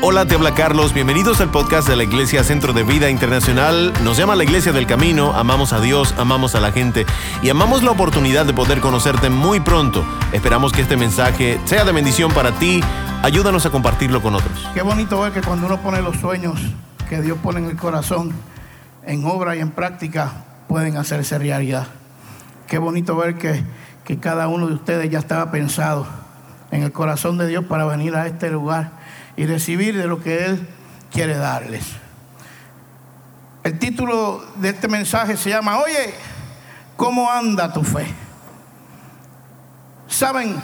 Hola, te habla Carlos. Bienvenidos al podcast de la Iglesia Centro de Vida Internacional. Nos llama la Iglesia del Camino. Amamos a Dios, amamos a la gente y amamos la oportunidad de poder conocerte muy pronto. Esperamos que este mensaje sea de bendición para ti. Ayúdanos a compartirlo con otros. Qué bonito ver que cuando uno pone los sueños que Dios pone en el corazón, en obra y en práctica, pueden hacerse realidad. Qué bonito ver que, que cada uno de ustedes ya estaba pensado en el corazón de Dios para venir a este lugar y recibir de lo que Él quiere darles. El título de este mensaje se llama, oye, ¿cómo anda tu fe? Saben,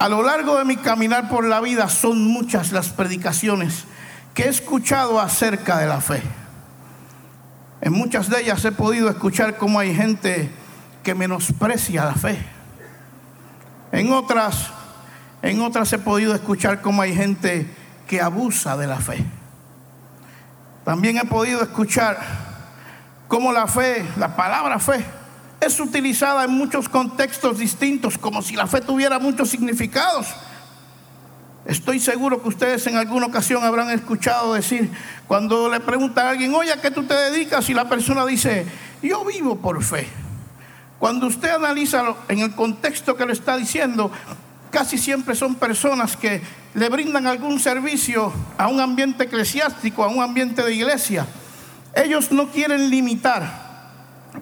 a lo largo de mi caminar por la vida son muchas las predicaciones que he escuchado acerca de la fe. En muchas de ellas he podido escuchar cómo hay gente que menosprecia la fe. En otras en otras he podido escuchar cómo hay gente que abusa de la fe. También he podido escuchar cómo la fe, la palabra fe, es utilizada en muchos contextos distintos, como si la fe tuviera muchos significados. Estoy seguro que ustedes en alguna ocasión habrán escuchado decir, cuando le pregunta a alguien, oye, ¿a qué tú te dedicas? Y la persona dice, yo vivo por fe. Cuando usted analiza en el contexto que le está diciendo, casi siempre son personas que le brindan algún servicio a un ambiente eclesiástico, a un ambiente de iglesia. Ellos no quieren limitar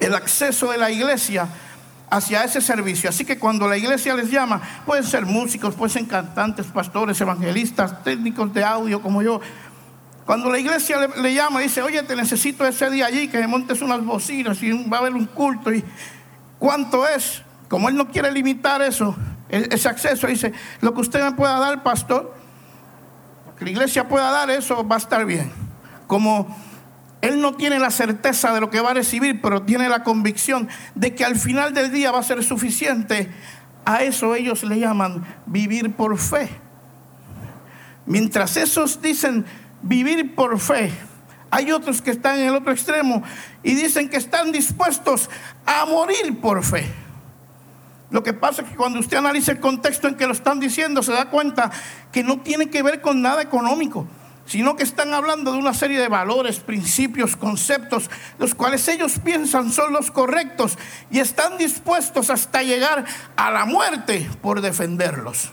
el acceso de la iglesia hacia ese servicio. Así que cuando la iglesia les llama, pueden ser músicos, pueden ser cantantes, pastores, evangelistas, técnicos de audio como yo. Cuando la iglesia le, llama y dice, oye, te necesito ese día allí, que me montes unas bocinas y va a haber un culto. ¿Y cuánto es? Como él no quiere limitar eso, ese acceso. Dice, lo que usted me pueda dar, pastor, que la iglesia pueda dar, eso va a estar bien. Como él no tiene la certeza de lo que va a recibir, pero tiene la convicción de que al final del día va a ser suficiente. A eso ellos le llaman vivir por fe. Mientras esos dicen vivir por fe, hay otros que están en el otro extremo y dicen que están dispuestos a morir por fe. Lo que pasa es que cuando usted analiza el contexto en que lo están diciendo, se da cuenta que no tiene que ver con nada económico, sino que están hablando de una serie de valores, principios, conceptos, los cuales ellos piensan son los correctos y están dispuestos hasta llegar a la muerte por defenderlos.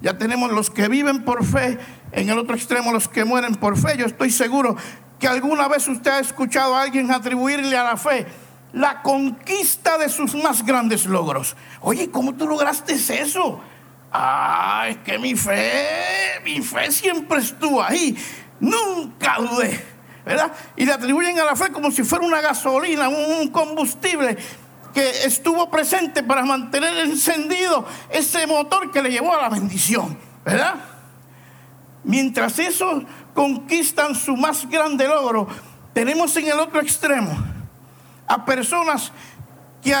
Ya tenemos los que viven por fe, en el otro extremo los que mueren por fe. Yo estoy seguro que alguna vez usted ha escuchado a alguien atribuirle a la fe la conquista de sus más grandes logros. Oye, ¿cómo tú lograste eso? Ah, es que mi fe, mi fe siempre estuvo ahí. Nunca dudé. ¿Verdad? Y le atribuyen a la fe como si fuera una gasolina, un combustible que estuvo presente para mantener encendido ese motor que le llevó a la bendición. ¿Verdad? Mientras esos conquistan su más grande logro, tenemos en el otro extremo a personas que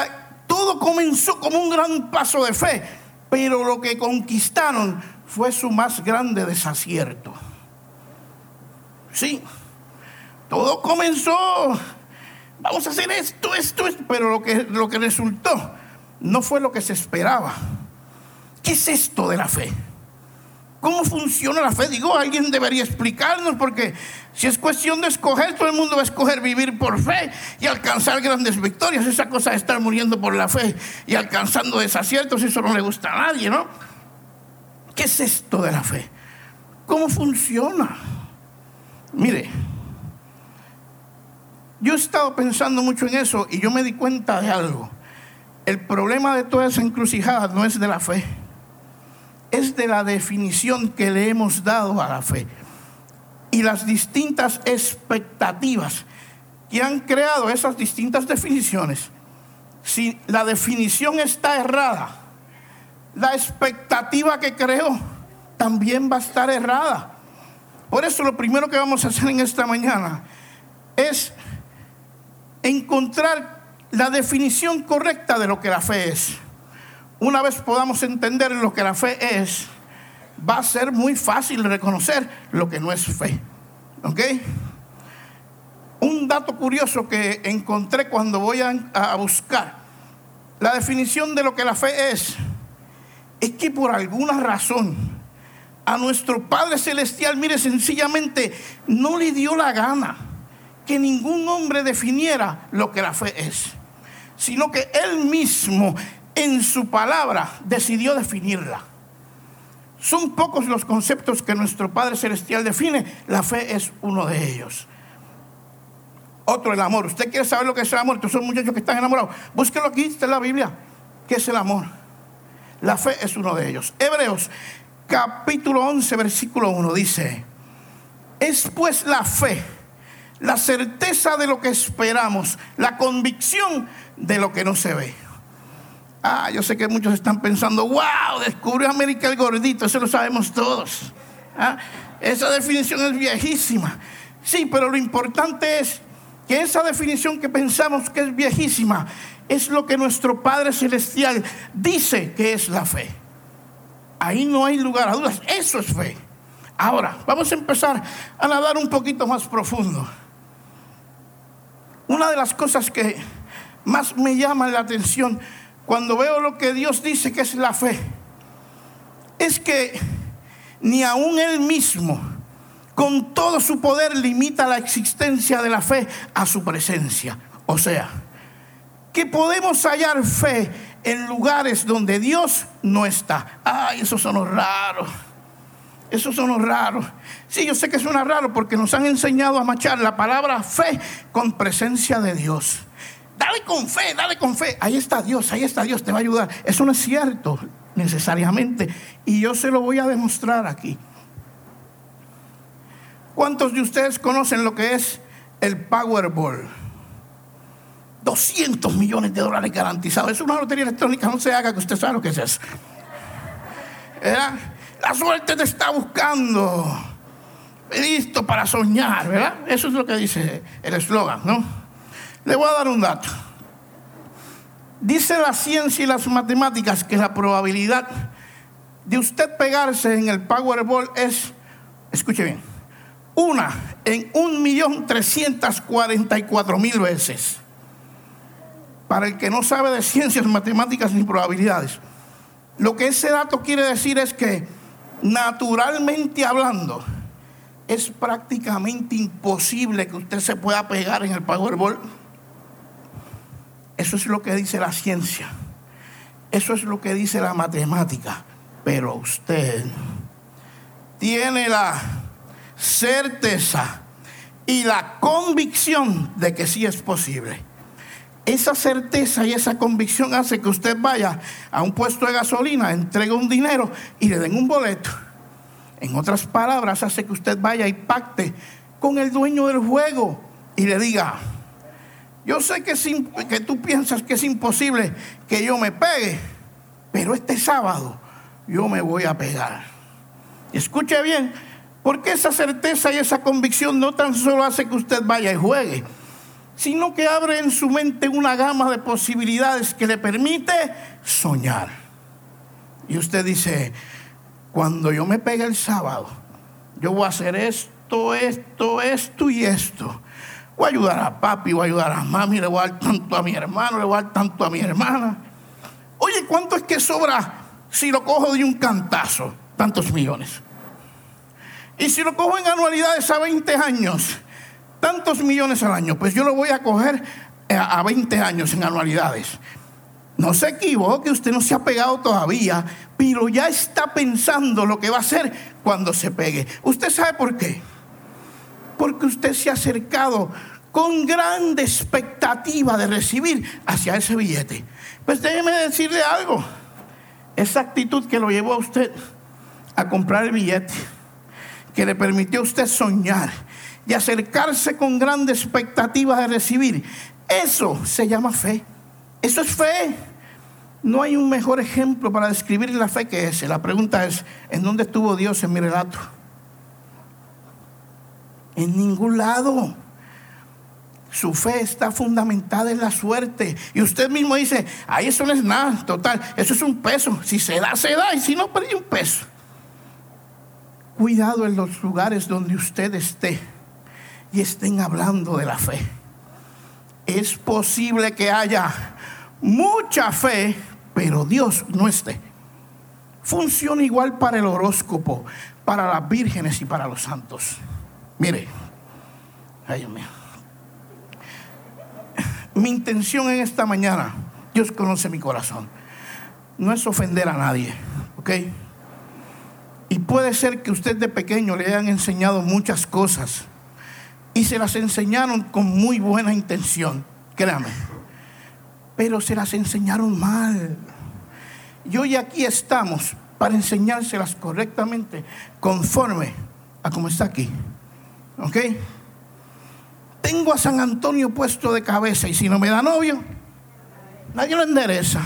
todo comenzó como un gran paso de fe, pero lo que conquistaron fue su más grande desacierto. Sí, todo comenzó, vamos a hacer esto, esto, esto, pero lo que, lo que resultó no fue lo que se esperaba. ¿Qué es esto de la fe? ¿Cómo funciona la fe? Digo, alguien debería explicarnos porque si es cuestión de escoger, todo el mundo va a escoger vivir por fe y alcanzar grandes victorias. Esa cosa de estar muriendo por la fe y alcanzando desaciertos, eso no le gusta a nadie, ¿no? ¿Qué es esto de la fe? ¿Cómo funciona? Mire, yo he estado pensando mucho en eso y yo me di cuenta de algo. El problema de toda esa encrucijada no es de la fe es de la definición que le hemos dado a la fe y las distintas expectativas que han creado esas distintas definiciones. Si la definición está errada, la expectativa que creó también va a estar errada. Por eso lo primero que vamos a hacer en esta mañana es encontrar la definición correcta de lo que la fe es una vez podamos entender lo que la fe es, va a ser muy fácil reconocer lo que no es fe. ¿Ok? Un dato curioso que encontré cuando voy a, buscar la definición de lo que la fe es, es que por alguna razón a nuestro Padre Celestial, mire, sencillamente no le dio la gana que ningún hombre definiera lo que la fe es, sino que Él mismo en su palabra decidió definirla. Son pocos los conceptos que nuestro Padre Celestial define, la fe es uno de ellos. Otro, el amor. ¿Usted quiere saber lo que es el amor? Estos son muchachos que están enamorados. Búsquelo aquí, está en la Biblia. ¿Qué es el amor? La fe es uno de ellos. Hebreos capítulo 11, versículo 1 dice, es pues la fe, la certeza de lo que esperamos, la convicción de lo que no se ve. Ah, yo sé que muchos están pensando, wow, descubrió América el gordito, eso lo sabemos todos. Ah, esa definición es viejísima. Sí, pero lo importante es que esa definición que pensamos que es viejísima es lo que nuestro Padre Celestial dice que es la fe. Ahí no hay lugar a dudas. Eso es fe. Ahora, vamos a empezar a nadar un poquito más profundo. Una de las cosas que más me llama la atención cuando veo lo que Dios dice que es la fe, es que ni aún Él mismo, con todo su poder, limita la existencia de la fe a su presencia. O sea, que podemos hallar fe en lugares donde Dios no está. Ay, eso son raros. Eso son raros. Sí, yo sé que suena raro porque nos han enseñado a machar la palabra fe con presencia de Dios. Dale con fe, dale con fe. Ahí está Dios, ahí está Dios, te va a ayudar. Eso no es cierto necesariamente. Y yo se lo voy a demostrar aquí. ¿Cuántos de ustedes conocen lo que es el Powerball? 200 millones de dólares garantizados. Es una lotería electrónica, no se haga que usted sabe lo que es eso. La suerte te está buscando. Listo para soñar, ¿verdad? Eso es lo que dice el eslogan, ¿no? Le voy a dar un dato. Dice la ciencia y las matemáticas que la probabilidad de usted pegarse en el Powerball es, escuche bien, una en un millón trescientas cuarenta y cuatro mil veces para el que no sabe de ciencias, matemáticas ni probabilidades. Lo que ese dato quiere decir es que, naturalmente hablando, es prácticamente imposible que usted se pueda pegar en el Powerball. Eso es lo que dice la ciencia. Eso es lo que dice la matemática. Pero usted tiene la certeza y la convicción de que sí es posible. Esa certeza y esa convicción hace que usted vaya a un puesto de gasolina, entregue un dinero y le den un boleto. En otras palabras, hace que usted vaya y pacte con el dueño del juego y le diga, yo sé que, que tú piensas que es imposible que yo me pegue, pero este sábado yo me voy a pegar. Escuche bien, porque esa certeza y esa convicción no tan solo hace que usted vaya y juegue, sino que abre en su mente una gama de posibilidades que le permite soñar. Y usted dice, cuando yo me pegue el sábado, yo voy a hacer esto, esto, esto y esto. Voy a ayudar a papi, voy a ayudar a mami, le voy a dar tanto a mi hermano, le voy a dar tanto a mi hermana. Oye, ¿cuánto es que sobra si lo cojo de un cantazo? Tantos millones. Y si lo cojo en anualidades a 20 años, tantos millones al año, pues yo lo voy a coger eh, a 20 años en anualidades. No se equivoque, usted no se ha pegado todavía, pero ya está pensando lo que va a hacer cuando se pegue. ¿Usted sabe por qué? Porque usted se ha acercado con grande expectativa de recibir hacia ese billete. Pues déjeme decirle algo. Esa actitud que lo llevó a usted a comprar el billete, que le permitió a usted soñar, y acercarse con grande expectativa de recibir. Eso se llama fe. Eso es fe. No hay un mejor ejemplo para describir la fe que ese. La pregunta es, ¿en dónde estuvo Dios en mi relato? En ningún lado. Su fe está fundamentada en la suerte. Y usted mismo dice, ahí eso no es nada, total, eso es un peso. Si se da, se da, y si no, perdí un peso. Cuidado en los lugares donde usted esté y estén hablando de la fe. Es posible que haya mucha fe, pero Dios no esté. Funciona igual para el horóscopo, para las vírgenes y para los santos. Mire, ay Dios mío. Mi intención en esta mañana, Dios conoce mi corazón, no es ofender a nadie, ¿ok? Y puede ser que usted de pequeño le hayan enseñado muchas cosas y se las enseñaron con muy buena intención, créame, pero se las enseñaron mal. Y hoy aquí estamos para enseñárselas correctamente, conforme a como está aquí. ¿Ok? Tengo a San Antonio puesto de cabeza y si no me da novio, nadie lo endereza.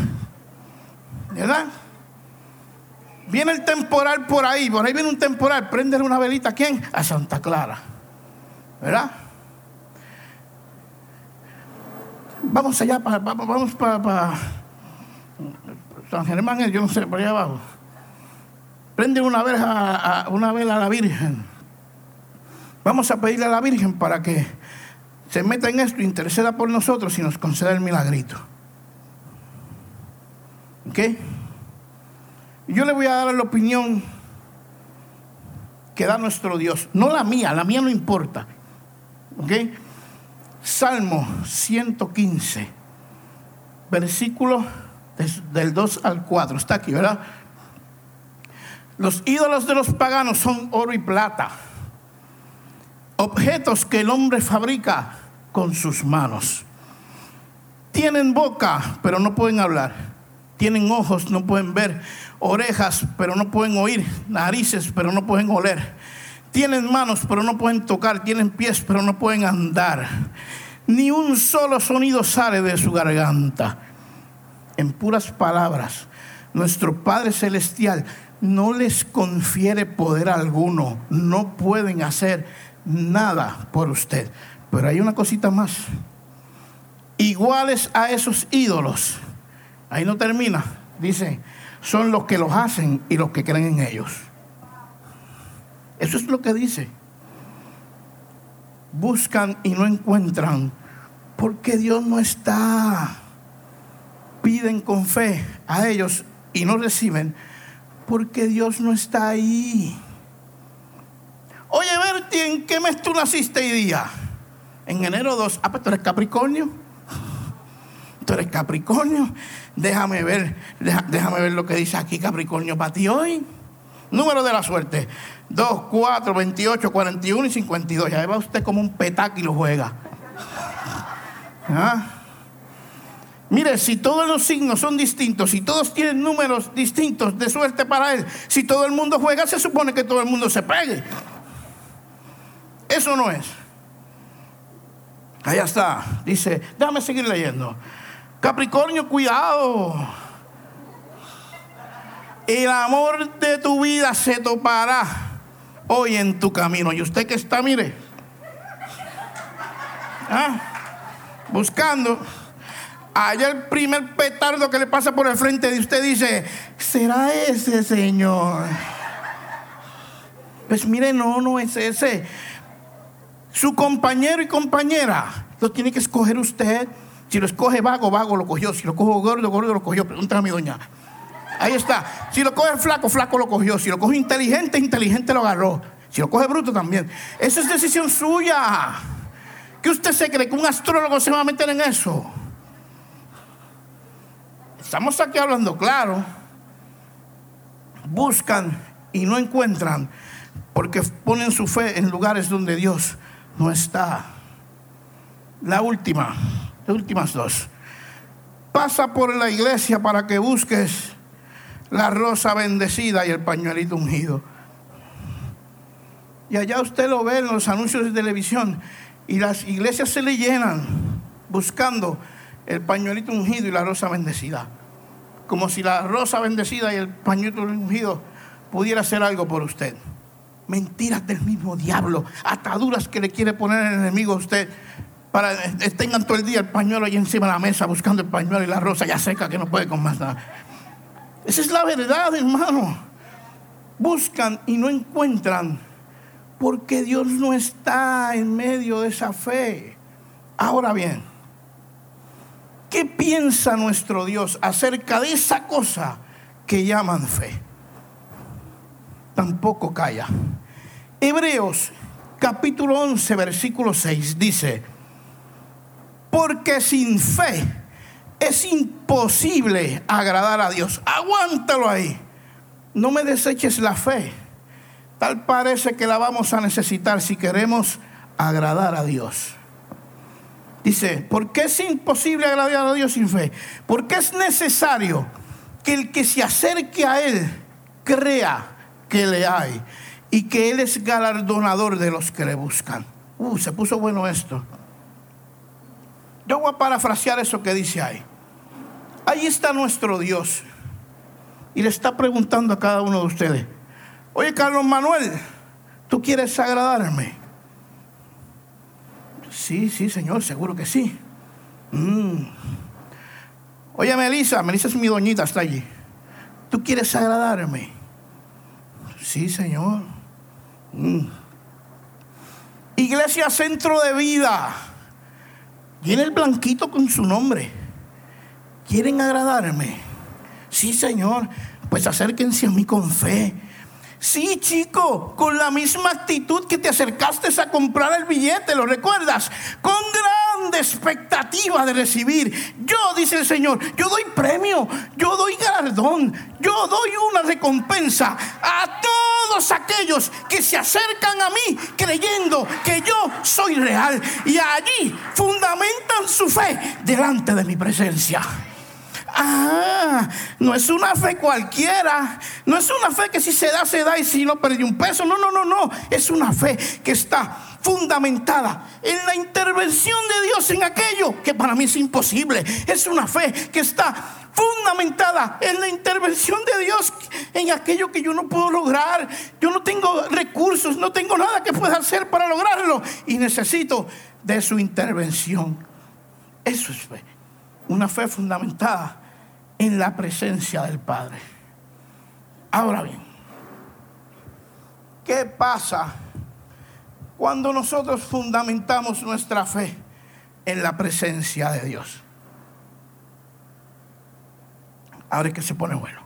¿Verdad? Viene el temporal por ahí, por ahí viene un temporal, prende una velita a quién? A Santa Clara. ¿Verdad? Vamos allá, para, vamos para, San Germán, yo no sé, por allá abajo. Prende una vela, a, una vela a la Virgen. Vamos a pedirle a la Virgen para que se meta en esto, interceda por nosotros y nos conceda el milagrito. ¿Ok? Yo le voy a dar la opinión que da nuestro Dios. No la mía, la mía no importa. ¿Ok? Salmo 115, versículo del 2 al 4. Está aquí, ¿verdad? Los ídolos de los paganos son oro y plata, objetos que el hombre fabrica con sus manos. Tienen boca, pero no pueden hablar. Tienen ojos, no pueden ver. Orejas, pero no pueden oír. Narices, pero no pueden oler. Tienen manos, pero no pueden tocar. Tienen pies, pero no pueden andar. Ni un solo sonido sale de su garganta. En puras palabras, nuestro Padre Celestial no les confiere poder alguno, no pueden hacer nada por usted. Pero hay una cosita más. Iguales a esos ídolos, ahí no termina, dice, son los que los hacen y los que creen en ellos. Eso es lo que dice. Buscan y no encuentran porque Dios no está. Piden con fe a ellos y no reciben porque Dios no está ahí. ¿En qué mes tú naciste hoy día? En enero 2. Ah, pues tú eres Capricornio. Tú eres Capricornio. Déjame ver, déjame ver lo que dice aquí Capricornio para ti hoy. Número de la suerte. 2, 4, 28, 41 y 52. Ya va usted como un lo juega. ¿Ah? Mire, si todos los signos son distintos, si todos tienen números distintos de suerte para él, si todo el mundo juega, se supone que todo el mundo se pegue. Eso no es. Allá está. Dice, déjame seguir leyendo. Capricornio, cuidado. El amor de tu vida se topará hoy en tu camino. Y usted que está, mire, ¿ah? buscando Allá el primer petardo que le pasa por el frente de usted dice, ¿será ese señor? Pues mire, no, no es ese. Su compañero y compañera lo tiene que escoger usted. Si lo escoge vago, vago lo cogió. Si lo coge gordo, gordo lo cogió. Pregúntale a mi doña. Ahí está. Si lo coge flaco, flaco lo cogió. Si lo coge inteligente, inteligente lo agarró. Si lo coge bruto también. Esa es decisión suya. ¿Qué usted se cree que un astrólogo se va a meter en eso? Estamos aquí hablando claro. Buscan y no encuentran porque ponen su fe en lugares donde Dios no está. La última, las últimas dos. Pasa por la iglesia para que busques la rosa bendecida y el pañuelito ungido. Y allá usted lo ve en los anuncios de televisión y las iglesias se le llenan buscando el pañuelito ungido y la rosa bendecida como si la rosa bendecida y el pañuelo ungido pudiera hacer algo por usted. Mentiras del mismo diablo, ataduras que le quiere poner el enemigo a usted para tengan todo el día el pañuelo ahí encima de la mesa buscando el pañuelo y la rosa ya seca que no puede con más nada. Esa es la verdad, hermano. Buscan y no encuentran porque Dios no está en medio de esa fe. Ahora bien, ¿Qué piensa nuestro Dios acerca de esa cosa que llaman fe? tampoco calla. Hebreos capítulo 11, versículo 6 dice, porque sin fe es imposible agradar a Dios. Aguántalo ahí. No me deseches la fe. Tal parece que la vamos a necesitar si queremos agradar a Dios. Dice, ¿por qué es imposible agradar a Dios sin fe? Porque es necesario que el que se acerque a Él crea que le hay y que Él es galardonador de los que le buscan. Uh, se puso bueno esto. Yo voy a parafrasear eso que dice ahí. Ahí está nuestro Dios. Y le está preguntando a cada uno de ustedes, oye Carlos Manuel, ¿tú quieres agradarme? Sí, sí, Señor, seguro que sí. Mm. Oye, Melissa, Melissa es mi doñita, está allí. ¿Tú quieres agradarme? Sí, Señor. Mm. Iglesia Centro de Vida. Viene el blanquito con su nombre. ¿Quieren agradarme? Sí, Señor. Pues acérquense a mí con fe Sí, chico, con la misma actitud que te acercaste a comprar el billete, ¿lo recuerdas? Con grande expectativa de recibir. Yo, dice el Señor, yo doy premio, yo doy galardón, yo doy una recompensa a todos aquellos que se acercan a mí creyendo que yo soy real y allí fundamentan su fe delante de mi presencia. Ah, no es una fe cualquiera. No es una fe que si se da, se da y si no perdí un peso. No, no, no, no. Es una fe que está fundamentada en la intervención de Dios en aquello que para mí es imposible. Es una fe que está fundamentada en la intervención de Dios en aquello que yo no puedo lograr. Yo no tengo recursos, no tengo nada que pueda hacer para lograrlo y necesito de su intervención. Eso es fe. Una fe fundamentada en la presencia del Padre. Ahora bien, ¿qué pasa cuando nosotros fundamentamos nuestra fe en la presencia de Dios? Ahora es que se pone bueno.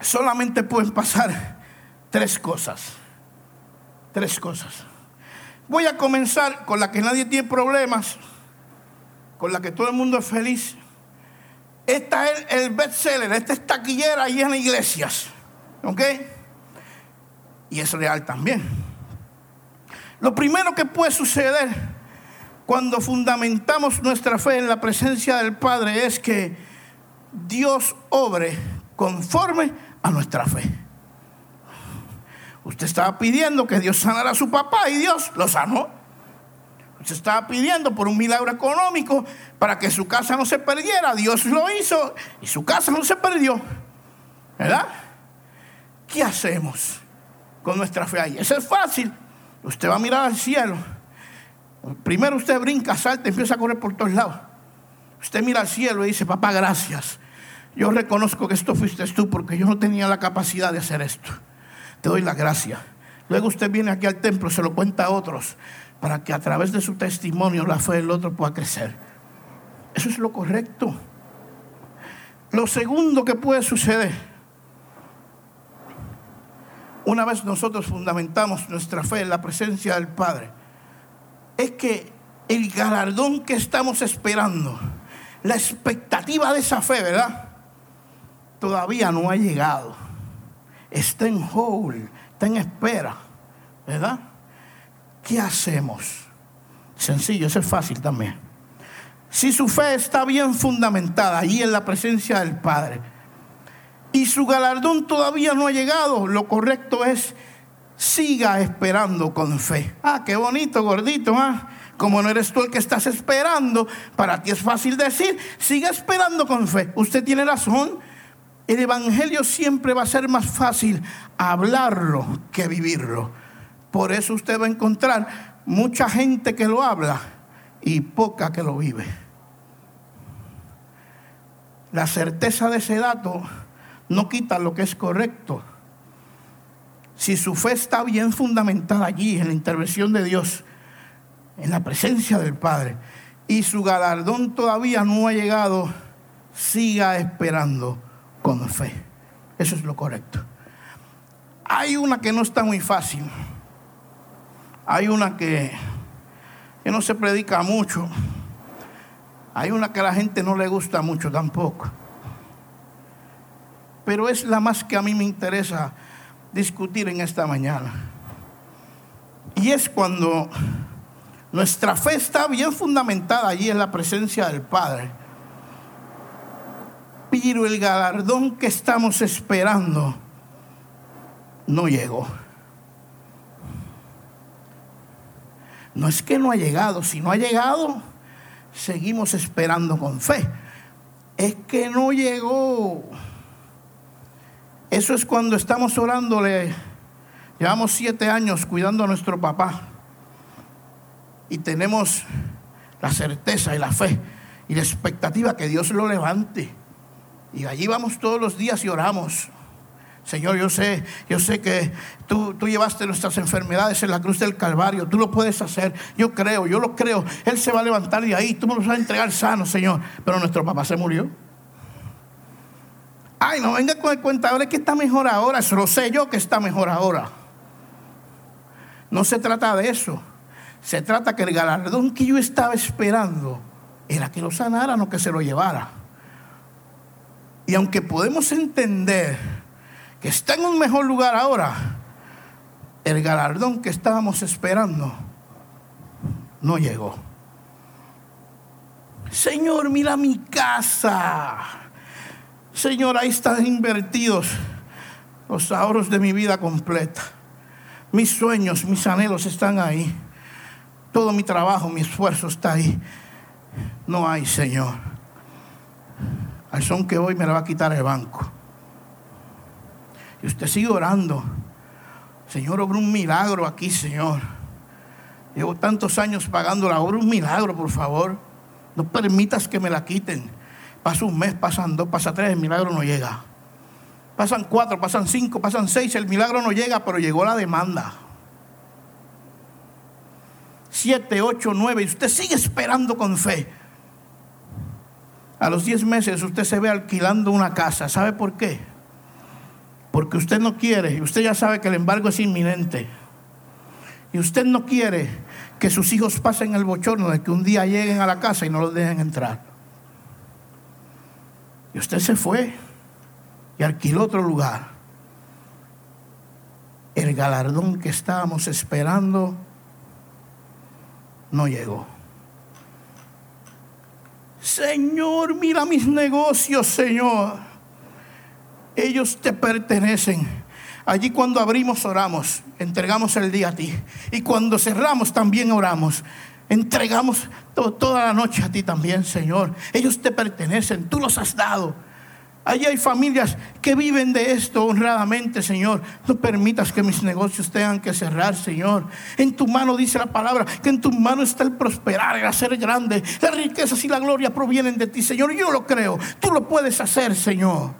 Solamente pueden pasar tres cosas. Tres cosas. Voy a comenzar con la que nadie tiene problemas, con la que todo el mundo es feliz esta es el bestseller, esta es taquillera y en iglesias. ¿Ok? Y es real también. Lo primero que puede suceder cuando fundamentamos nuestra fe en la presencia del Padre es que Dios obre conforme a nuestra fe. Usted estaba pidiendo que Dios sanara a su papá y Dios lo sanó se estaba pidiendo por un milagro económico para que su casa no se perdiera. Dios lo hizo y su casa no se perdió. ¿Verdad? ¿Qué hacemos con nuestra fe ahí? Eso es fácil. Usted va a mirar al cielo. Primero usted brinca, salta, empieza a correr por todos lados. Usted mira al cielo y dice, papá, gracias. Yo reconozco que esto fuiste tú porque yo no tenía la capacidad de hacer esto. Te doy la gracia. Luego usted viene aquí al templo, se lo cuenta a otros para que a través de su testimonio la fe del otro pueda crecer. Eso es lo correcto. Lo segundo que puede suceder, una vez nosotros fundamentamos nuestra fe en la presencia del Padre, es que el galardón que estamos esperando, la expectativa de esa fe, ¿verdad? Todavía no ha llegado. Está en hold, está en espera, ¿verdad? ¿qué hacemos? Sencillo, eso es fácil también. Si su fe está bien fundamentada allí en la presencia del Padre y su galardón todavía no ha llegado, lo correcto es siga esperando con fe. Ah, qué bonito, gordito, ¿ah? Como no eres tú el que estás esperando, para ti es fácil decir, siga esperando con fe. Usted tiene razón. El Evangelio siempre va a ser más fácil hablarlo que vivirlo. Por eso usted va a encontrar mucha gente que lo habla y poca que lo vive. La certeza de ese dato no quita lo que es correcto. Si su fe está bien fundamentada allí en la intervención de Dios, en la presencia del Padre, y su galardón todavía no ha llegado, siga esperando con fe. Eso es lo correcto. Hay una que no está muy fácil. Hay una que, que no se predica mucho. Hay una que a la gente no le gusta mucho tampoco. Pero es la más que a mí me interesa discutir en esta mañana. Y es cuando nuestra fe está bien fundamentada allí en la presencia del Padre. Pero el galardón que estamos esperando no llegó. No es que no ha llegado, si no ha llegado, seguimos esperando con fe. Es que no llegó. Eso es cuando estamos orándole. Llevamos siete años cuidando a nuestro papá. Y tenemos la certeza y la fe y la expectativa que Dios lo levante. Y allí vamos todos los días y oramos. Señor, yo sé, yo sé que tú, tú, llevaste nuestras enfermedades en la cruz del Calvario. Tú lo puedes hacer. Yo creo, yo lo creo. Él se va a levantar de ahí. Tú me lo vas a entregar sano, Señor. Pero nuestro papá se murió. Ay, no venga con el cuentador que está mejor ahora. Eso lo sé yo que está mejor ahora. No se trata de eso. Se trata que el galardón que yo estaba esperando era que lo sanara, no que se lo llevara. Y aunque podemos entender que está en un mejor lugar ahora, el galardón que estábamos esperando no llegó. Señor, mira mi casa. Señor, ahí están invertidos los ahorros de mi vida completa. Mis sueños, mis anhelos están ahí. Todo mi trabajo, mi esfuerzo está ahí. No hay, Señor. Al son que hoy me la va a quitar el banco. Y usted sigue orando. Señor, obra un milagro aquí, Señor. Llevo tantos años pagando la obra, un milagro, por favor. No permitas que me la quiten. Pasa un mes, pasan dos, pasa tres, el milagro no llega. Pasan cuatro, pasan cinco, pasan seis, el milagro no llega, pero llegó la demanda. Siete, ocho, nueve, y usted sigue esperando con fe. A los diez meses usted se ve alquilando una casa. ¿Sabe por qué? Porque usted no quiere, y usted ya sabe que el embargo es inminente. Y usted no quiere que sus hijos pasen el bochorno de que un día lleguen a la casa y no los dejen entrar. Y usted se fue y alquiló otro lugar. El galardón que estábamos esperando no llegó. Señor, mira mis negocios, Señor. Ellos te pertenecen. Allí cuando abrimos oramos, entregamos el día a ti. Y cuando cerramos también oramos. Entregamos toda la noche a ti también, Señor. Ellos te pertenecen, tú los has dado. Allí hay familias que viven de esto honradamente, Señor. No permitas que mis negocios tengan que cerrar, Señor. En tu mano dice la palabra que en tu mano está el prosperar, el hacer grande. Las riquezas y la gloria provienen de ti, Señor. Yo lo creo. Tú lo puedes hacer, Señor.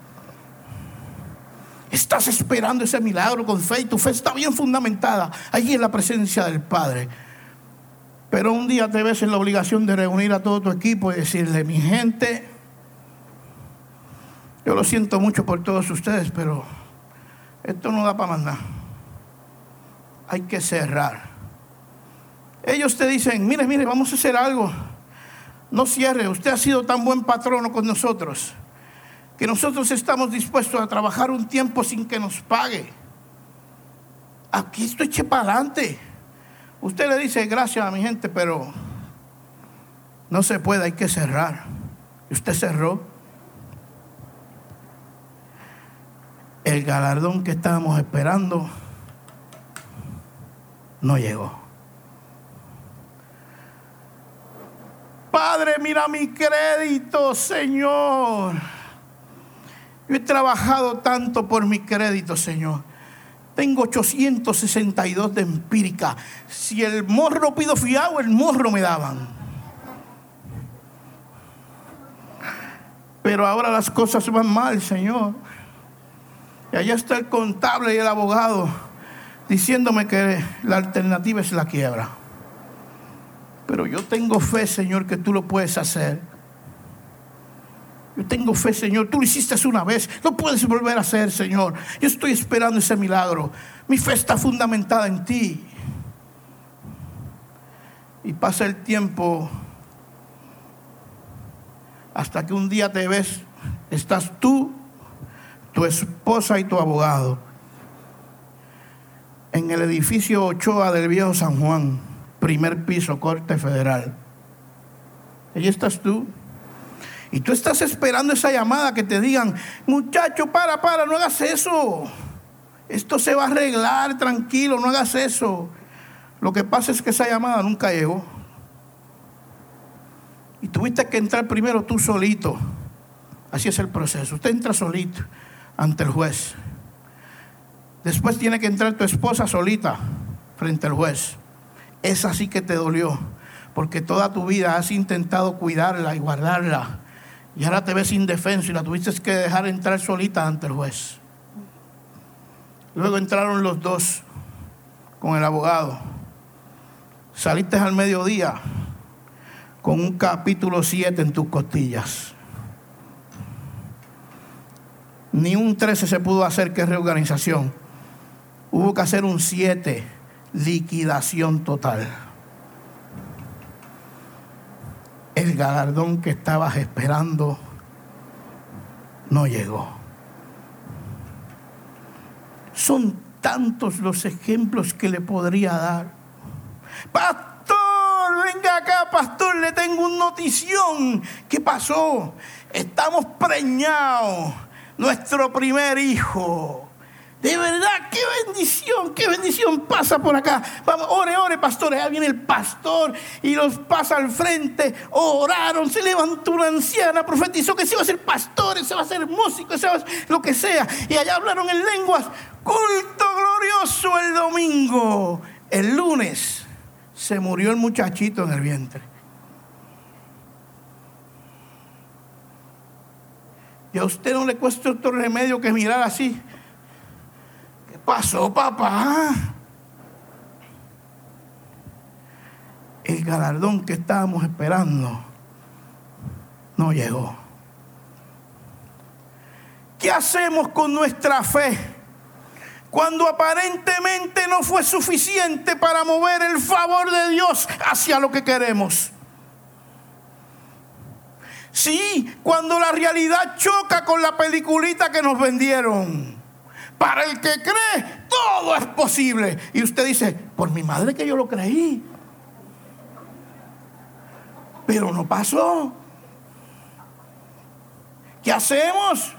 Estás esperando ese milagro con fe y tu fe está bien fundamentada allí en la presencia del Padre. Pero un día te ves en la obligación de reunir a todo tu equipo y decirle, mi gente, yo lo siento mucho por todos ustedes, pero esto no da para mandar. Hay que cerrar. Ellos te dicen, mire, mire, vamos a hacer algo. No cierre, usted ha sido tan buen patrono con nosotros que nosotros estamos dispuestos a trabajar un tiempo sin que nos pague. Aquí estoy eche adelante. Usted le dice gracias a mi gente, pero no se puede, hay que cerrar. Y usted cerró. el galardón que estábamos esperando no llegó. Padre, mira mi crédito, Señor. Yo he trabajado tanto por mi crédito, Señor. Tengo 862 de empírica. Si el morro pido fiado, el morro me daban. Pero ahora las cosas van mal, Señor. Y allá está el contable y el abogado diciéndome que la alternativa es la quiebra. Pero yo tengo fe, Señor, que tú lo puedes hacer. Yo tengo fe, Señor. Tú lo hiciste una vez. Lo puedes volver a hacer, Señor. Yo estoy esperando ese milagro. Mi fe está fundamentada en ti. Y pasa el tiempo hasta que un día te ves, estás tú, tu esposa y tu abogado en el edificio Ochoa del Viejo San Juan, primer piso, Corte Federal. Allí estás tú. Y tú estás esperando esa llamada que te digan, muchacho, para, para, no hagas eso. Esto se va a arreglar, tranquilo, no hagas eso. Lo que pasa es que esa llamada nunca llegó. Y tuviste que entrar primero tú solito. Así es el proceso. Usted entra solito ante el juez. Después tiene que entrar tu esposa solita frente al juez. Esa sí que te dolió, porque toda tu vida has intentado cuidarla y guardarla. Y ahora te ves indefenso y la tuviste que dejar entrar solita ante el juez. Luego entraron los dos con el abogado. Saliste al mediodía con un capítulo 7 en tus costillas. Ni un 13 se pudo hacer que reorganización. Hubo que hacer un 7, liquidación total. El galardón que estabas esperando no llegó. Son tantos los ejemplos que le podría dar. Pastor, venga acá, pastor, le tengo una notición. ¿Qué pasó? Estamos preñados. Nuestro primer hijo de verdad, qué bendición, qué bendición pasa por acá. Vamos, ore, ore, pastores. Ahí viene el pastor y los pasa al frente. Oraron, se levantó una anciana, profetizó que se iba a ser pastor, se va a ser músico, se va a lo que sea. Y allá hablaron en lenguas. Culto glorioso el domingo. El lunes se murió el muchachito en el vientre. Y a usted no le cuesta otro remedio que mirar así pasó, papá? El galardón que estábamos esperando no llegó. ¿Qué hacemos con nuestra fe cuando aparentemente no fue suficiente para mover el favor de Dios hacia lo que queremos? Sí, cuando la realidad choca con la peliculita que nos vendieron. Para el que cree, todo es posible. Y usted dice, por mi madre que yo lo creí. Pero no pasó. ¿Qué hacemos?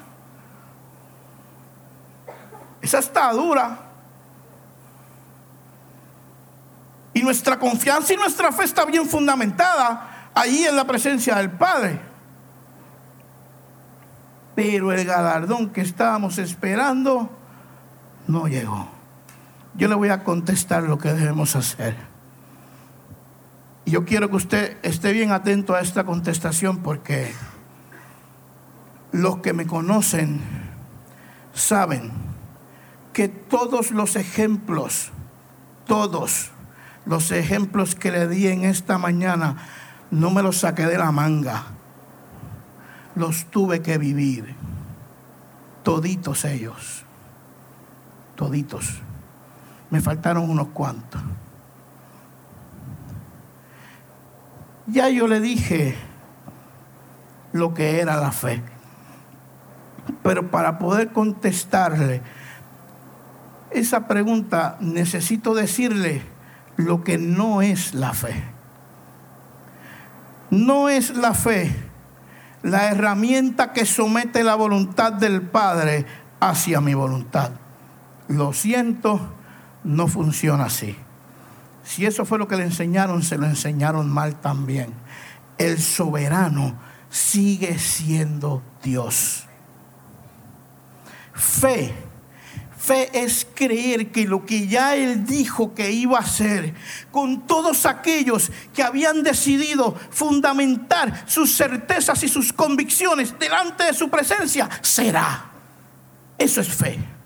Esa está dura. Y nuestra confianza y nuestra fe está bien fundamentada ahí en la presencia del Padre. Pero el galardón que estábamos esperando no llegó. Yo le voy a contestar lo que debemos hacer. Y yo quiero que usted esté bien atento a esta contestación porque los que me conocen saben que todos los ejemplos, todos los ejemplos que le di en esta mañana, no me los saqué de la manga. Los tuve que vivir. Toditos ellos toditos. Me faltaron unos cuantos. Ya yo le dije lo que era la fe. Pero para poder contestarle esa pregunta necesito decirle lo que no es la fe. No es la fe la herramienta que somete la voluntad del Padre hacia mi voluntad lo siento, no funciona así. Si eso fue lo que le enseñaron, se lo enseñaron mal también. El soberano sigue siendo Dios. Fe. Fe es creer que lo que ya Él dijo que iba a hacer, con todos aquellos que habían decidido fundamentar sus certezas y sus convicciones delante de su presencia, será. Eso es fe.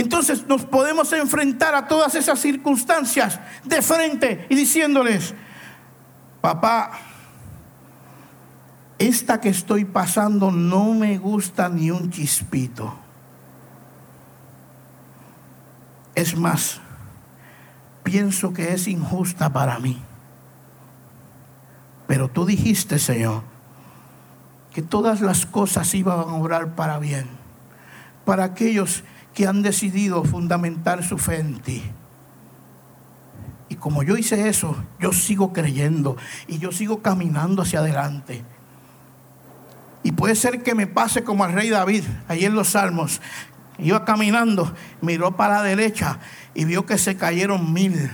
Entonces nos podemos enfrentar a todas esas circunstancias de frente y diciéndoles, papá, esta que estoy pasando no me gusta ni un chispito. Es más, pienso que es injusta para mí. Pero tú dijiste, Señor, que todas las cosas iban a obrar para bien, para aquellos que han decidido fundamentar su fe en ti. Y como yo hice eso, yo sigo creyendo y yo sigo caminando hacia adelante. Y puede ser que me pase como al rey David, ahí en los Salmos. Iba caminando, miró para la derecha y vio que se cayeron mil.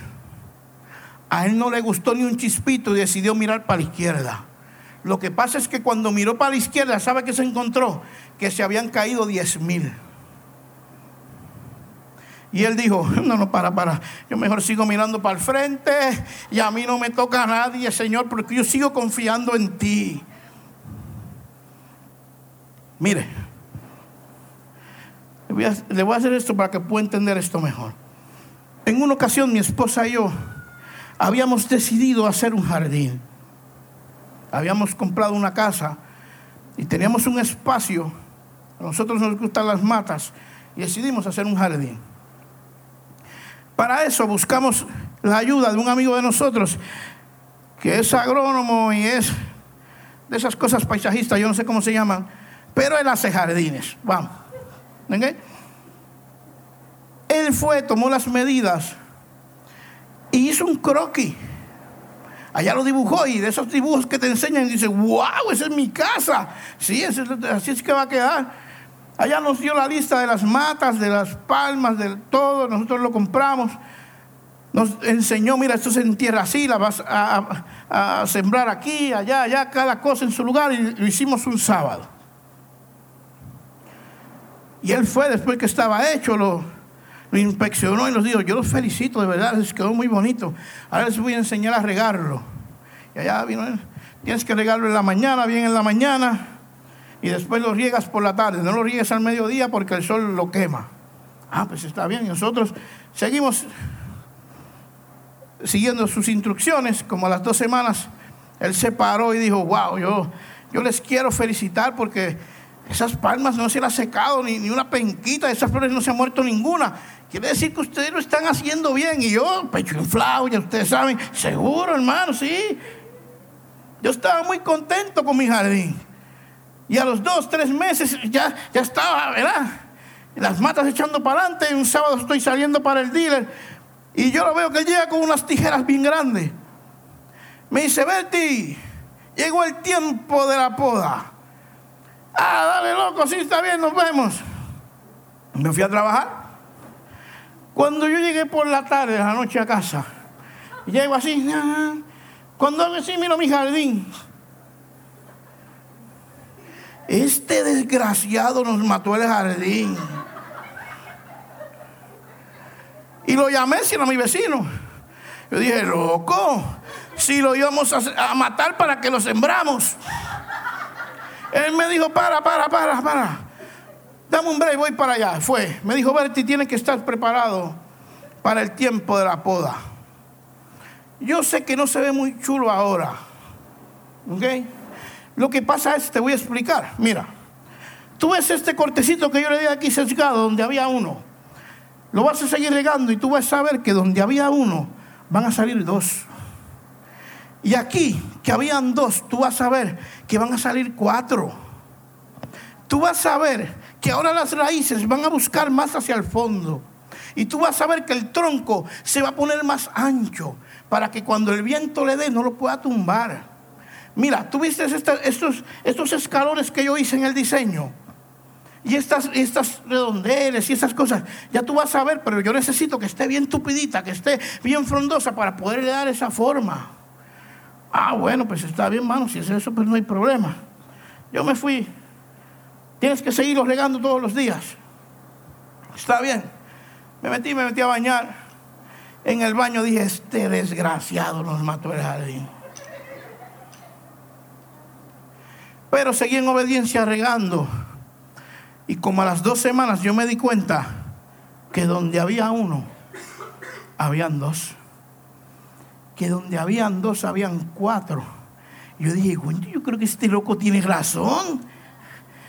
A él no le gustó ni un chispito y decidió mirar para la izquierda. Lo que pasa es que cuando miró para la izquierda, ¿sabe qué se encontró? Que se habían caído diez mil. Y él dijo, no, no, para, para, yo mejor sigo mirando para el frente y a mí no me toca a nadie, Señor, porque yo sigo confiando en ti. Mire, le voy, a, le voy a hacer esto para que pueda entender esto mejor. En una ocasión mi esposa y yo habíamos decidido hacer un jardín. Habíamos comprado una casa y teníamos un espacio. A nosotros nos gustan las matas y decidimos hacer un jardín. Para eso buscamos la ayuda de un amigo de nosotros que es agrónomo y es de esas cosas paisajistas, yo no sé cómo se llaman, pero él hace jardines. Vamos. Él fue, tomó las medidas y hizo un croquis. Allá lo dibujó y de esos dibujos que te enseñan, dice, wow, esa es mi casa. Sí, así es que va a quedar. Allá nos dio la lista de las matas, de las palmas, de todo, nosotros lo compramos. Nos enseñó, mira, esto se entierra así, la vas a, sembrar aquí, allá, allá, cada cosa en su lugar, y lo hicimos un sábado. Y él fue después que estaba hecho, lo, lo inspeccionó y nos dijo, yo los felicito, de verdad, les quedó muy bonito. Ahora les voy a enseñar a regarlo. Y allá vino él, tienes que regarlo en la mañana, bien en la mañana y después lo riegas por la tarde. No lo riegues al mediodía porque el sol lo quema. Ah, pues está bien. nosotros seguimos siguiendo sus instrucciones. Como a las dos semanas, él se paró y dijo, wow, yo, yo les quiero felicitar porque esas palmas no se las secado ni, ni una penquita, esas flores no se ha muerto ninguna. Quiere decir que ustedes lo están haciendo bien. Y yo, pecho inflado, ya ustedes saben, seguro, hermano, sí. Yo estaba muy contento con mi jardín. Y a los dos, tres meses ya, ya estaba, ¿verdad? Las matas echando para adelante. Un sábado estoy saliendo para el dealer. Y yo lo veo que llega con unas tijeras bien grandes. Me dice, Betty, llegó el tiempo de la poda. Ah, dale loco, sí está bien, nos vemos. Me fui a trabajar. Cuando yo llegué por la tarde, la noche a casa, llego así, cuando así miro mi jardín, este desgraciado nos mató el jardín. Y lo llamé, si era mi vecino. Yo dije, loco, si lo íbamos a, matar para que lo sembramos. Él me dijo, para, para, para, para. Dame un break, voy para allá. Fue. Me dijo, Berti, tienes que estar preparado para el tiempo de la poda. Yo sé que no se ve muy chulo ahora. ¿Ok? Lo que pasa es, te voy a explicar. Mira, tú ves este cortecito que yo le di aquí sesgado, donde había uno. Lo vas a seguir regando y tú vas a ver que donde había uno, van a salir dos. Y aquí, que habían dos, tú vas a ver que van a salir cuatro. Tú vas a ver que ahora las raíces van a buscar más hacia el fondo. Y tú vas a ver que el tronco se va a poner más ancho para que cuando el viento le dé no lo pueda tumbar. Mira, tú viste estos, estos escalones que yo hice en el diseño. Y estas, estas redondeles y estas cosas, ya tú vas a ver, pero yo necesito que esté bien tupidita, que esté bien frondosa para poderle dar esa forma. Ah, bueno, pues está bien, mano, si es eso, pues no hay problema. Yo me fui. Tienes que seguirlo regando todos los días. Está bien. Me metí, me metí a bañar. En el baño dije, este desgraciado nos mató el jardín. Pero seguí en obediencia regando. Y como a las dos semanas yo me di cuenta que donde había uno, habían dos. Que donde habían dos, habían cuatro. Yo dije, yo creo que este loco tiene razón.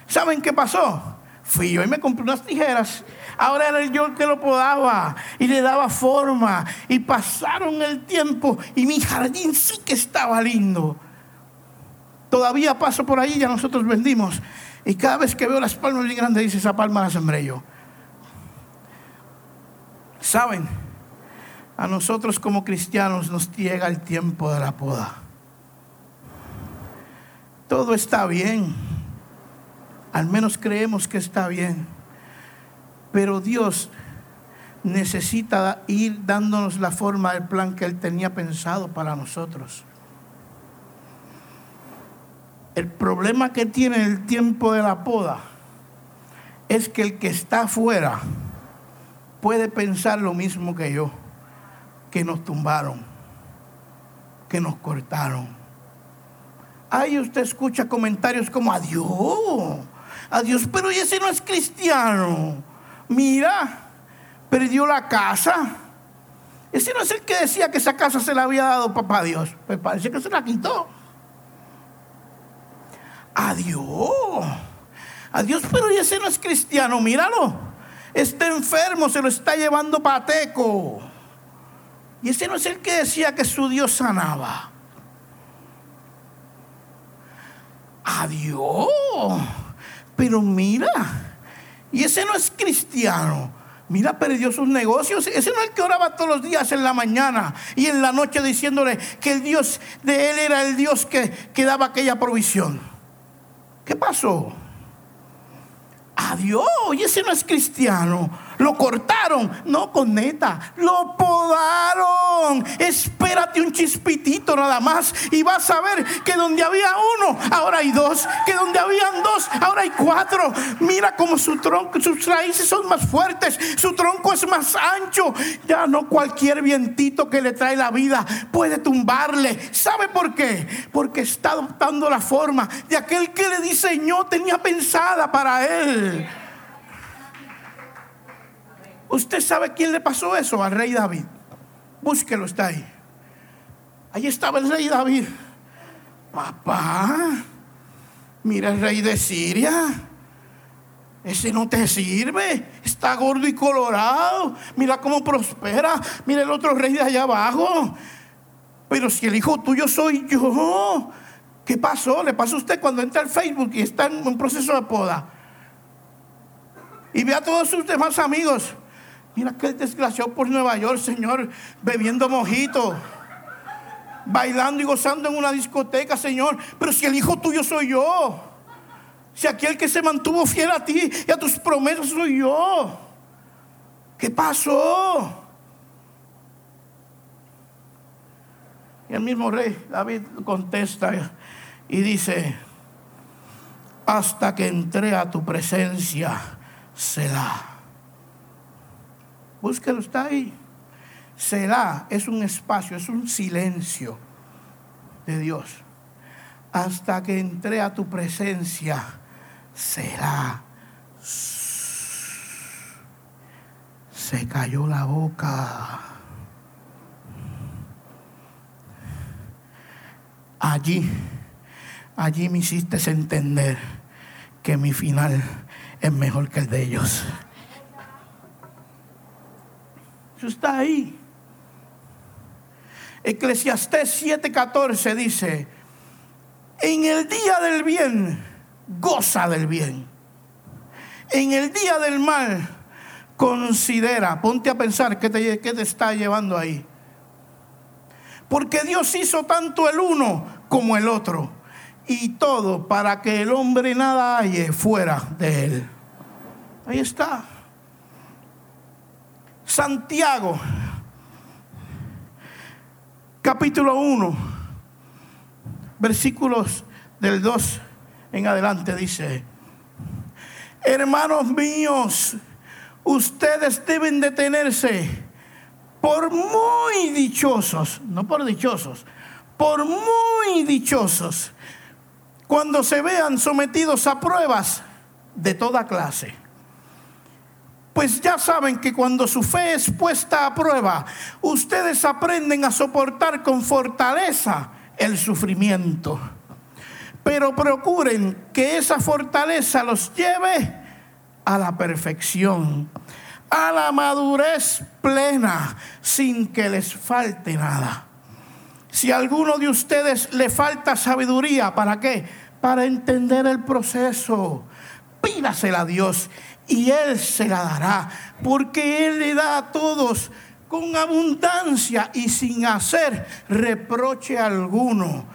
¿Saben qué pasó? Fui yo y me compré unas tijeras. Ahora era yo el que lo podaba y le daba forma. Y pasaron el tiempo y mi jardín sí que estaba lindo. Todavía paso por ahí, ya nosotros vendimos. Y cada vez que veo las palmas bien grandes, dice, esa palma la sembré yo. ¿Saben? A nosotros como cristianos nos llega el tiempo de la poda. Todo está bien. Al menos creemos que está bien. Pero Dios necesita ir dándonos la forma del plan que Él tenía pensado para nosotros. El problema que tiene el tiempo de la poda es que el que está afuera puede pensar lo mismo que yo, que nos tumbaron, que nos cortaron. Ahí usted escucha comentarios como adiós, adiós, pero ese no es cristiano. Mira, perdió la casa. Ese no es el que decía que esa casa se la había dado papá Dios. Pues parece que se la quitó. Adiós. Adiós, pero ese no es cristiano, míralo. Está enfermo, se lo está llevando pateco. Y ese no es el que decía que su Dios sanaba. Adiós. Pero mira, y ese no es cristiano. Mira, perdió sus negocios. Ese no es el que oraba todos los días en la mañana y en la noche diciéndole que el Dios de él era el Dios que, que daba aquella provisión. ¿Qué pasó? Adiós, y ese no es cristiano. Lo cortaron, no con neta, lo podaron. Espérate un chispitito nada más y vas a ver que donde había uno, ahora hay dos, que donde habían dos, ahora hay cuatro. Mira cómo su tronco, sus raíces son más fuertes, su tronco es más ancho. Ya no cualquier vientito que le trae la vida puede tumbarle. ¿Sabe por qué? Porque está adoptando la forma de aquel que le diseñó, tenía pensada para él. ¿Usted sabe quién le pasó eso al rey David? Búsquelo, está ahí. Ahí estaba el rey David. Papá, mira el rey de Siria. Ese no te sirve. Está gordo y colorado. Mira cómo prospera. Mira el otro rey de allá abajo. Pero si el hijo tuyo soy yo, ¿qué pasó? Le pasó a usted cuando entra al Facebook y está en un proceso de poda. Y ve a todos sus demás amigos. Mira aquel desgraciado por Nueva York, Señor, bebiendo mojito, bailando y gozando en una discoteca, Señor. Pero si el hijo tuyo soy yo, si aquel que se mantuvo fiel a ti y a tus promesas soy yo, ¿qué pasó? Y el mismo rey David contesta y dice, hasta que entré a tu presencia, se da. Búsquelo, está ahí. Será, es un espacio, es un silencio de Dios. Hasta que entré a tu presencia, será. Se cayó la boca. Allí, allí me hiciste entender que mi final es mejor que el de ellos. Eso está ahí. Eclesiastés 7:14 dice, en el día del bien, goza del bien. En el día del mal, considera, ponte a pensar qué te, qué te está llevando ahí. Porque Dios hizo tanto el uno como el otro. Y todo para que el hombre nada halle fuera de él. Ahí está. Santiago, capítulo 1, versículos del 2 en adelante dice, hermanos míos, ustedes deben detenerse por muy dichosos, no por dichosos, por muy dichosos, cuando se vean sometidos a pruebas de toda clase pues ya saben que cuando su fe es puesta a prueba, ustedes aprenden a soportar con fortaleza el sufrimiento. pero procuren que esa fortaleza los lleve a la perfección, a la madurez plena, sin que les falte nada. Si a alguno de ustedes le falta sabiduría, ¿para qué? Para entender el proceso. Pídasela a Dios y Él se la dará, porque Él le da a todos con abundancia y sin hacer reproche alguno.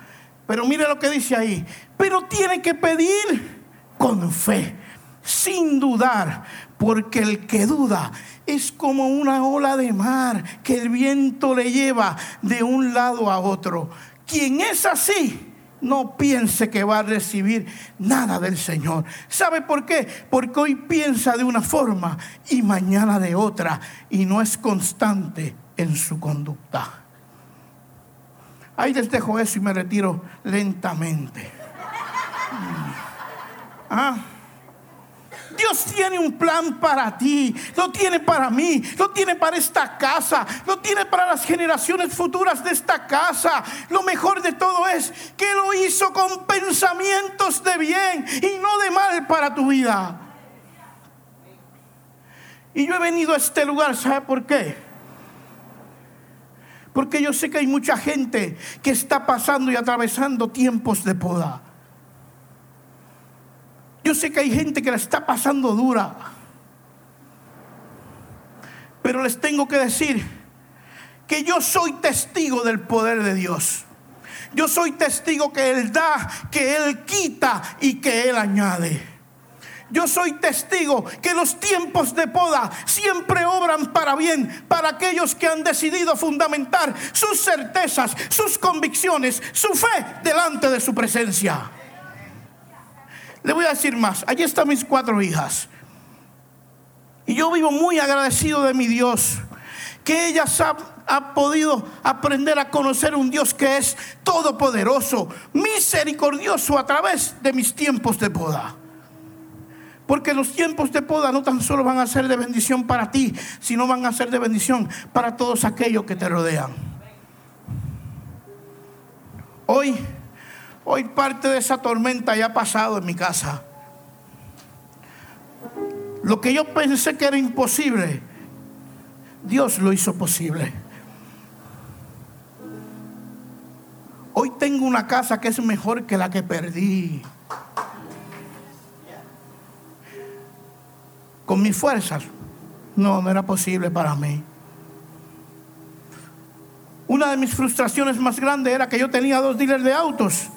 Pero mire lo que dice ahí, pero tiene que pedir con fe, sin dudar, porque el que duda es como una ola de mar que el viento le lleva de un lado a otro. Quien es así, no piense que va a recibir nada del Señor. ¿Sabe por qué? Porque hoy piensa de una forma y mañana de otra y no es constante en su conducta. Ahí les dejo eso y me retiro lentamente. ¿Ah? Dios tiene un plan para ti, lo tiene para mí, lo tiene para esta casa, lo tiene para las generaciones futuras de esta casa. Lo mejor de todo es que lo hizo con pensamientos de bien y no de mal para tu vida. Y yo he venido a este lugar, ¿sabe por qué? Porque yo sé que hay mucha gente que está pasando y atravesando tiempos de poda. Yo sé que hay gente que la está pasando dura. Pero les tengo que decir que yo soy testigo del poder de Dios. Yo soy testigo que Él da, que Él quita y que Él añade. Yo soy testigo que los tiempos de poda siempre obran para bien para aquellos que han decidido fundamentar sus certezas, sus convicciones, su fe delante de su presencia. Le voy a decir más. Allí están mis cuatro hijas. Y yo vivo muy agradecido de mi Dios. Que ellas han ha podido aprender a conocer un Dios que es todopoderoso, misericordioso a través de mis tiempos de poda. Porque los tiempos de poda no tan solo van a ser de bendición para ti, sino van a ser de bendición para todos aquellos que te rodean. Hoy Hoy parte de esa tormenta ya ha pasado en mi casa. Lo que yo pensé que era imposible, Dios lo hizo posible. Hoy tengo una casa que es mejor que la que perdí. Con mis fuerzas, no, no era posible para mí. Una de mis frustraciones más grandes era que yo tenía dos dealers de autos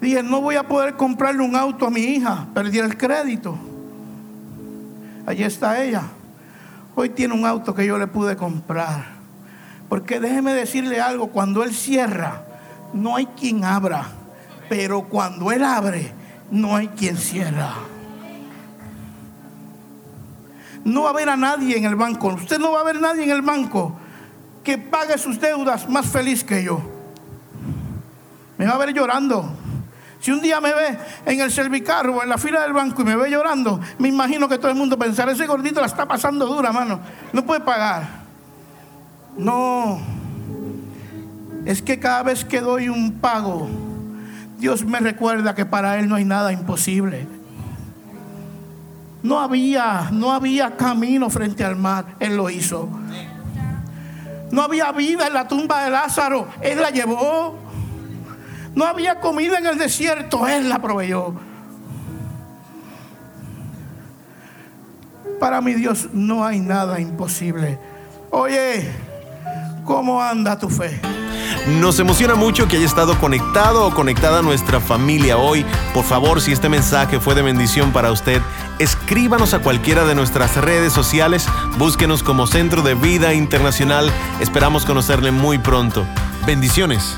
Dije, no voy a poder comprarle un auto a mi hija, perdí el crédito. Allí está ella. Hoy tiene un auto que yo le pude comprar. Porque déjeme decirle algo, cuando Él cierra, no hay quien abra. Pero cuando Él abre, no hay quien cierra. No va a haber a nadie en el banco. Usted no va a ver a nadie en el banco que pague sus deudas más feliz que yo. Me va a ver llorando. Si un día me ve en el servicarro o en la fila del banco y me ve llorando, me imagino que todo el mundo pensará, ese gordito la está pasando dura, mano. No puede pagar. No. Es que cada vez que doy un pago, Dios me recuerda que para Él no hay nada imposible. No había, no había camino frente al mar, Él lo hizo. No había vida en la tumba de Lázaro, Él la llevó. No había comida en el desierto, Él la proveyó. Para mi Dios no hay nada imposible. Oye, ¿cómo anda tu fe? Nos emociona mucho que haya estado conectado o conectada a nuestra familia hoy. Por favor, si este mensaje fue de bendición para usted, escríbanos a cualquiera de nuestras redes sociales, búsquenos como Centro de Vida Internacional. Esperamos conocerle muy pronto. Bendiciones.